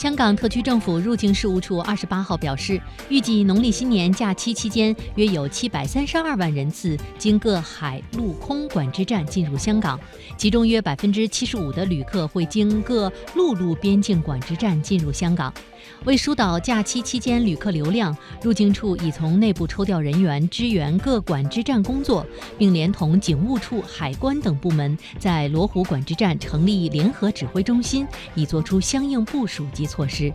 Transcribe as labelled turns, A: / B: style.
A: 香港特区政府入境事务处二十八号表示，预计农历新年假期期间，约有七百三十二万人次经各海陆空管制站进入香港，其中约百分之七十五的旅客会经各陆路边境管制站进入香港。为疏导假期期间旅客流量，入境处已从内部抽调人员支援各管制站工作，并连同警务处、海关等部门，在罗湖管制站成立联合指挥中心，以作出相应部署及措施。